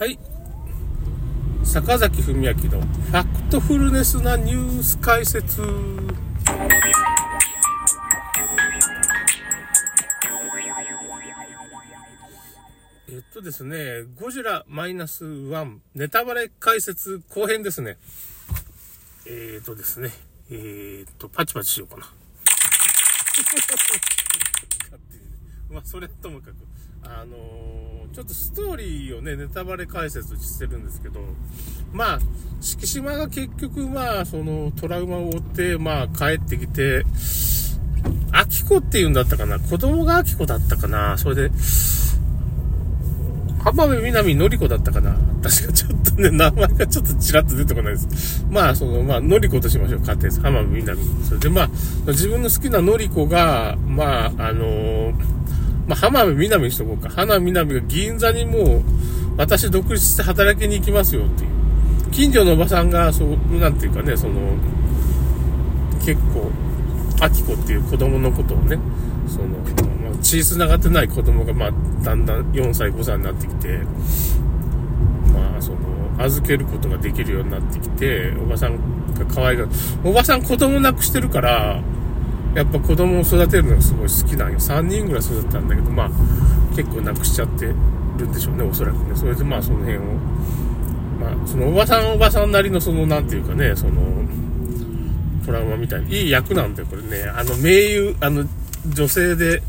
はい。坂崎文明のファクトフルネスなニュース解説。えっとですね、ゴジラマイナスワンネタバレ解説後編ですね。えっとですね、えっと、パチパチしようかな。まあ、それともかく、あのー、ちょっとストーリーをね、ネタバレ解説してるんですけど、まあ、敷島が結局、まあ、そのトラウマを負って、まあ、帰ってきて、アキコって言うんだったかな？子供がアキコだったかな？それで、浜辺美波のり子だったかな？確かちょっとね、名前がちょっとちらっと出てこないです。まあ、その、まあ、のり子としましょう、家庭です。浜辺美波。それで、まあ、自分の好きなのり子が、まあ、あのー、まあ、浜辺美波にしとこうか。浜辺美波が銀座にもう、私独立して働きに行きますよっていう。近所のおばさんが、そう、なんていうかね、その、結構、アキコっていう子供のことをね、その、まあ、血繋がってない子供が、まあ、だんだん4歳、5歳になってきて、まあ、その、預けることができるようになってきて、おばさんが可愛がる。おばさん子供亡くしてるから、やっぱ子供を育てるのがすごい好きなんよ。3人ぐらい育ったんだけど、まあ、結構亡くしちゃってるんでしょうね、おそらくね。それでまあ、その辺を、まあ、そのおばさんおばさんなりのその、なんていうかね、その、トラウマみたいに、いい役なんだよ、これね。あの、名優、あの、女性で、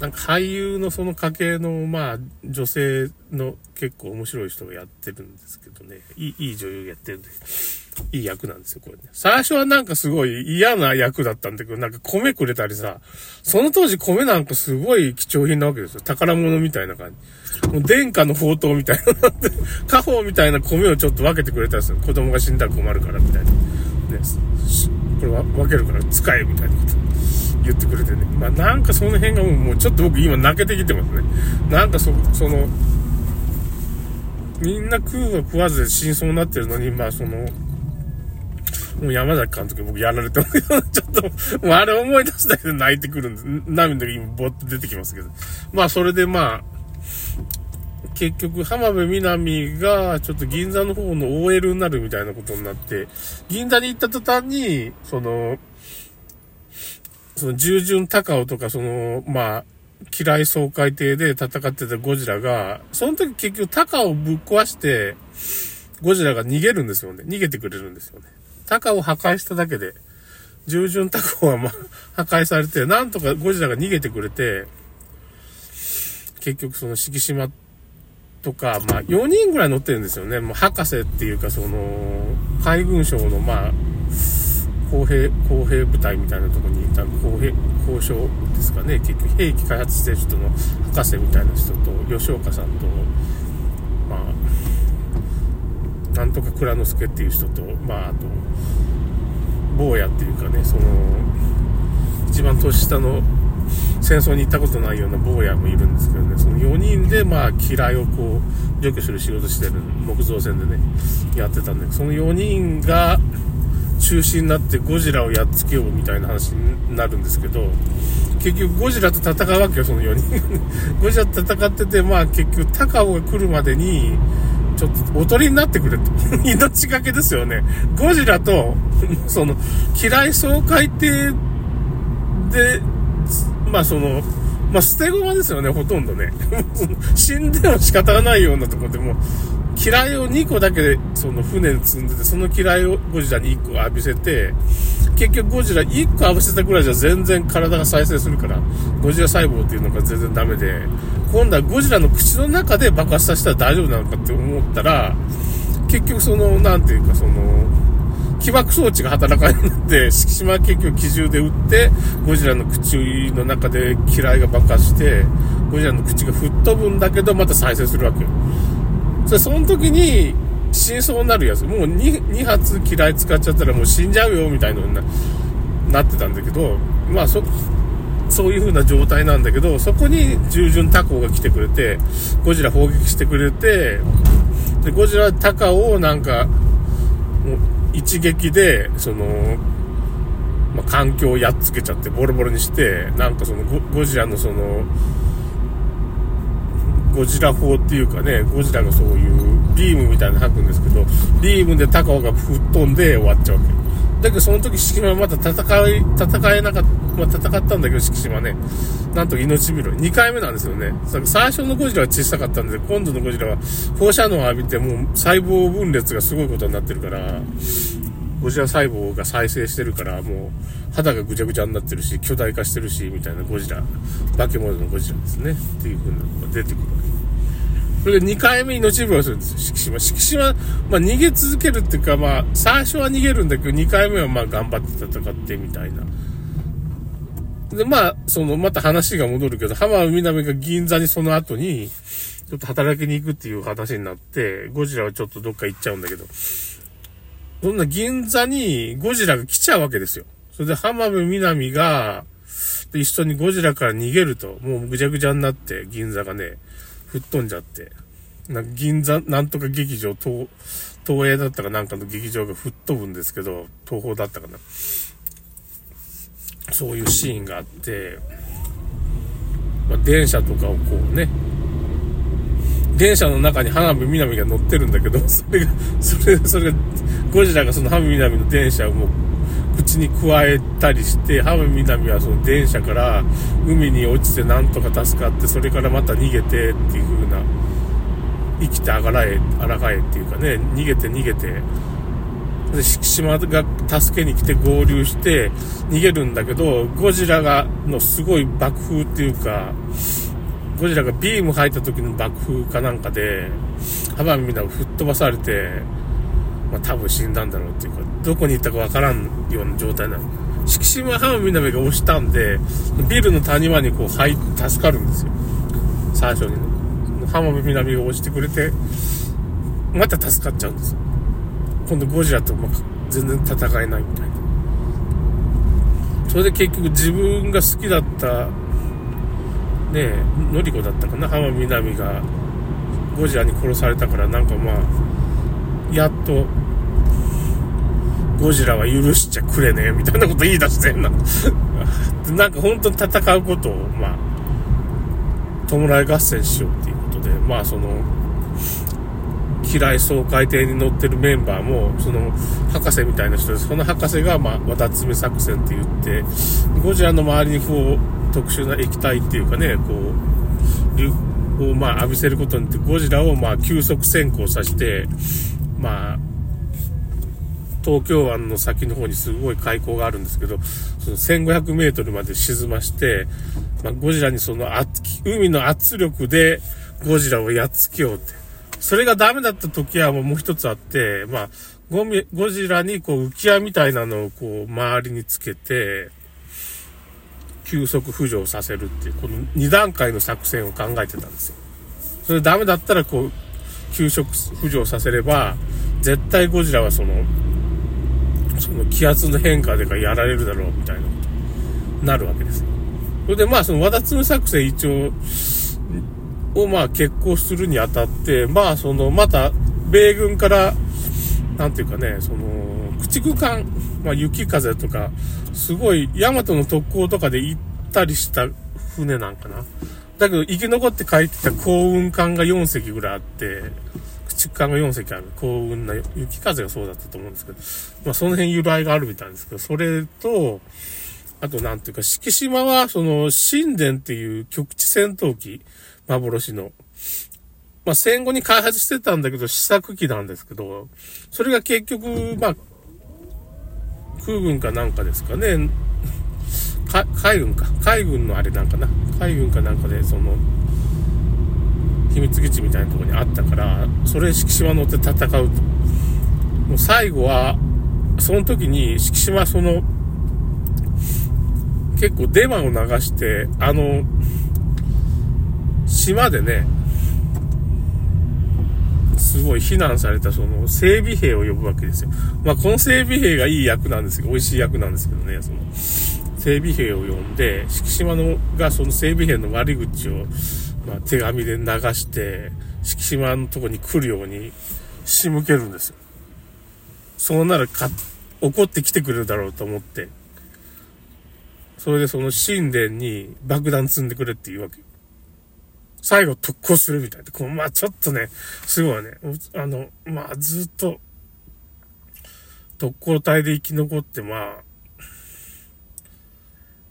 なんか俳優のその家系の、まあ、女性の結構面白い人がやってるんですけどね。いい、いい女優やってるんで、いい役なんですよ、これね。最初はなんかすごい嫌な役だったんだけど、なんか米くれたりさ、その当時米なんかすごい貴重品なわけですよ。宝物みたいな感じ。もう殿下の宝刀みたいな。家宝みたいな米をちょっと分けてくれたんですよ。子供が死んだら困るからみたいな。ね、これは分けるから使えみたいなこと。言ってくれてね。まあなんかその辺がもうちょっと僕今泣けてきてますね。なんかそ、その、みんな食うは食わずで真相になってるのに、まあその、もう山崎監督僕やられてますけど、ちょっと、もうあれ思い出すだけで泣いてくるんです。涙が今ぼっと出てきますけど。まあそれでまあ、結局、浜辺美波が、ちょっと銀座の方の OL になるみたいなことになって、銀座に行った途端に、その、その従順高尾とか、その、まあ、嫌い爽快艇で戦ってたゴジラが、その時結局高尾をぶっ壊して、ゴジラが逃げるんですよね。逃げてくれるんですよね。高尾を破壊しただけで、従順高尾はま、破壊されて、なんとかゴジラが逃げてくれて、結局その敷島とか、まあ、4人ぐらい乗ってるんですよね。もう博士っていうか、その、海軍省の、まあ、公平、公平部隊みたいなとこにいた公平、交渉ですかね。結局、兵器開発してる人の博士みたいな人と、吉岡さんと、なんとか蔵之介っていう人と、まあ、あと、坊やっていうかね、その、一番年下の戦争に行ったことないような坊やもいるんですけどね、その4人で、まあ、嫌いをこう、除去する仕事してる木造船でね、やってたんで、その4人が、中心になってゴジラをやっつけようみたいな話になるんですけど、結局ゴジラと戦うわけよ、その4人。ゴジラと戦ってて、まあ結局高尾が来るまでに、ちょっとおとりになってくれと。命がけですよね。ゴジラと、その、嫌い爽快艇で、まあその、まあ捨て駒ですよね、ほとんどね。死んでも仕方がないようなとこでも、嫌いを2個だけでその船に積んでて、その嫌いをゴジラに1個浴びせて、結局ゴジラ1個浴びせたぐらいじゃ全然体が再生するから、ゴジラ細胞っていうのが全然ダメで、今度はゴジラの口の中で爆発させたら大丈夫なのかって思ったら、結局その、なんていうかその、起爆装置が働かなくなって、敷島は結局機銃で撃って、ゴジラの口の中で嫌いが爆発して、ゴジラの口が吹っ飛ぶんだけど、また再生するわけよ。そ、その時に、真相になるやつ。もう 2, 2発嫌い使っちゃったらもう死んじゃうよ、みたいなななってたんだけど、まあそ、そういう風な状態なんだけど、そこに従順タコが来てくれて、ゴジラ砲撃してくれて、で、ゴジラタカをなんか、もう一撃で、その、まあ、環境をやっつけちゃってボロボロにして、なんかそのゴジラのその、ゴジラ砲っていうかね、ゴジラがそういうビームみたいなの吐くんですけど、ビームで高尾が吹っ飛んで終わっちゃうわけ。だけどその時敷島はまだ戦い、戦えなかった、まあ、戦ったんだけど敷島ね、なんと命拾い。2回目なんですよね。最初のゴジラは小さかったんで、今度のゴジラは放射能を浴びてもう細胞分裂がすごいことになってるから、ゴジラ細胞が再生してるから、もう肌がぐちゃぐちゃになってるし、巨大化してるし、みたいなゴジラ、化け物のゴジラですね。っていう風なのが出てくるわけ。それで2回目命拾いするんです、敷島。敷島、まあ逃げ続けるっていうか、まあ最初は逃げるんだけど、2回目はまあ頑張って戦ってみたいな。で、まあ、その、また話が戻るけど、浜辺美波が銀座にその後に、ちょっと働きに行くっていう話になって、ゴジラはちょっとどっか行っちゃうんだけど、そんな銀座にゴジラが来ちゃうわけですよ。それで浜辺美波が、一緒にゴジラから逃げると、もうぐちゃぐちゃになって、銀座がね、吹っ飛んじゃって、なんか銀座、なんとか劇場、東、東映だったかなんかの劇場が吹っ飛ぶんですけど、東宝だったかな。そういうシーンがあって、まあ、電車とかをこうね、電車の中に花火南が乗ってるんだけど、それが、それ、それが、ゴジラがその花火南の電車をもうに加えたりして、浜辺美はその電車から海に落ちてなんとか助かって、それからまた逃げてっていう風な、生きてあがらえ、あらがえっていうかね、逃げて逃げて、で、島が助けに来て合流して逃げるんだけど、ゴジラが、のすごい爆風っていうか、ゴジラがビーム入った時の爆風かなんかで、浜辺美波吹っ飛ばされて、まあ多分死んだんだろうっていうか、どこに行ったかわからんような状態なの。敷島浜みなみが押したんで、ビルの谷間にこう入って助かるんですよ。最初にね。浜辺美波が押してくれて、また助かっちゃうんですよ。今度ゴジラとま全然戦えないみたいな。それで結局自分が好きだった、ねえ、のりこだったかな、浜みなみがゴジラに殺されたからなんかまあ、やっとゴジラは許しちゃくれねえ、みたいなこと言い出してんな。なんか本当に戦うことを、まあ、弔い合戦しようっていうことで、まあその、嫌い総海艇に乗ってるメンバーも、その、博士みたいな人です。その博士が、まあ、綿爪作戦って言って、ゴジラの周りにこう、特殊な液体っていうかね、こう、を、まあ、浴びせることによって、ゴジラを、まあ、急速先行させて、まあ、東京湾の先の方にすごい海溝があるんですけど、その1500メートルまで沈まして、まあ、ゴジラにその海の圧力でゴジラをやっつけようって。それがダメだった時はもう一つあって、まあ、ゴミ、ゴジラにこう浮き輪みたいなのをこう周りにつけて、急速浮上させるっていう、この2段階の作戦を考えてたんですよ。それダメだったらこう、急速浮上させれば、絶対ゴジラはその、その気圧の変化でかやられるだろうみたいなことなるわけですよ。それでまあその和田摘作戦一応、をまあ決行するにあたって、まあそのまた米軍から、なんていうかね、その、駆逐艦、まあ雪風とか、すごい、ヤマトの特攻とかで行ったりした船なんかな。だけど生き残って帰ってきた幸運艦が4隻ぐらいあって、畜艦が4隻ある。幸運な、雪風がそうだったと思うんですけど、まあその辺由来があるみたいですけど、それと、あとなんていうか、敷島は、その、神殿っていう局地戦闘機、幻の。まあ戦後に開発してたんだけど、試作機なんですけど、それが結局、まあ、空軍かなんかですかね、海軍か。海軍のあれなんかな。海軍かなんかで、その、秘密基地みたいなとこにあったから、それ敷島乗って戦うと。もう最後は、その時に敷島その、結構デマを流して、あの、島でね、すごい非難されたその整備兵を呼ぶわけですよ。まあこの整備兵がいい役なんですけど、美味しい役なんですけどね、その整備兵を呼んで、敷島のがその整備兵の悪口を手紙で流して、敷島のとこに来るように仕向けるんですよ。そうならか、怒ってきてくれるだろうと思って、それでその神殿に爆弾積んでくれって言うわけ。最後特攻するみたいな。こう、まあちょっとね、すごいね、あの、まあずっと、特攻隊で生き残って、まあ、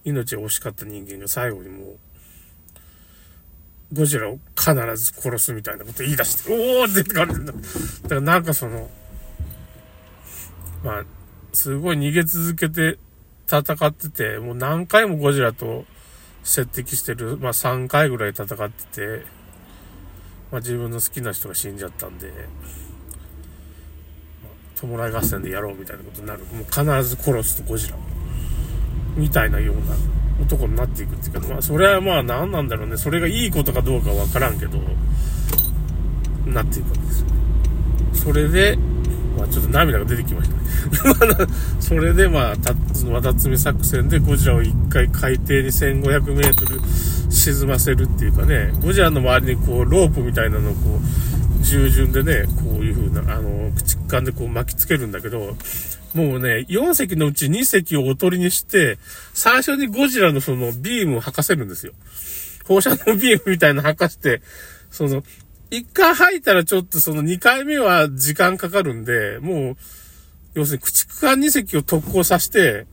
命が惜しかった人間が最後にもう、ゴジラを必ず殺すみたいなこと言い出して、おーって感じだ。だからなんかその、まあ、すごい逃げ続けて戦ってて、もう何回もゴジラと接敵してる、まあ3回ぐらい戦ってて、まあ自分の好きな人が死んじゃったんで、弔い合戦でやろうみたいなことになる。もう必ず殺すとゴジラ。みたいなような男になっていくっていうか、まあそれはまあ何なんだろうね。それがいいことかどうかわからんけど、なっていくわけですよ。それで、まあちょっと涙が出てきましたね。それでまあ、た、わたつみ作戦でゴジラを一回海底に1500メートル沈ませるっていうかね、ゴジラの周りにこうロープみたいなのをこう、従順でね、こういう風な、あの、口間でこう巻きつけるんだけど、もうね、4隻のうち2隻をおとりにして、最初にゴジラのそのビームを吐かせるんですよ。放射能ビームみたいなの吐かして、その、1回吐いたらちょっとその2回目は時間かかるんで、もう、要するに駆逐艦2隻を特攻させて、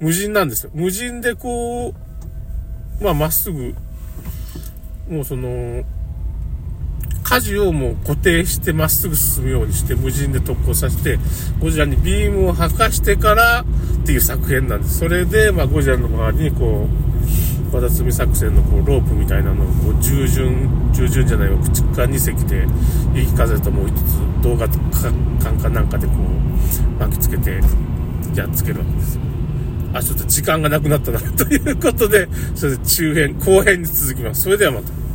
無人なんですよ。無人でこう、まあまっすぐ、もうその、舵をもう固定してまっすぐ進むようにして無人で特攻させて、ゴジラにビームを吐かしてからっていう作品なんです。それで、まあゴジラの周りにこう、和田摘作戦のこうロープみたいなのをこう従順、従順じゃないわ、駆逐艦2隻で、雪風ともう一つ動画艦かなんかでこう巻きつけてやっつけるわけです。あ、ちょっと時間がなくなったなということで、それで中編、後編に続きます。それではまた。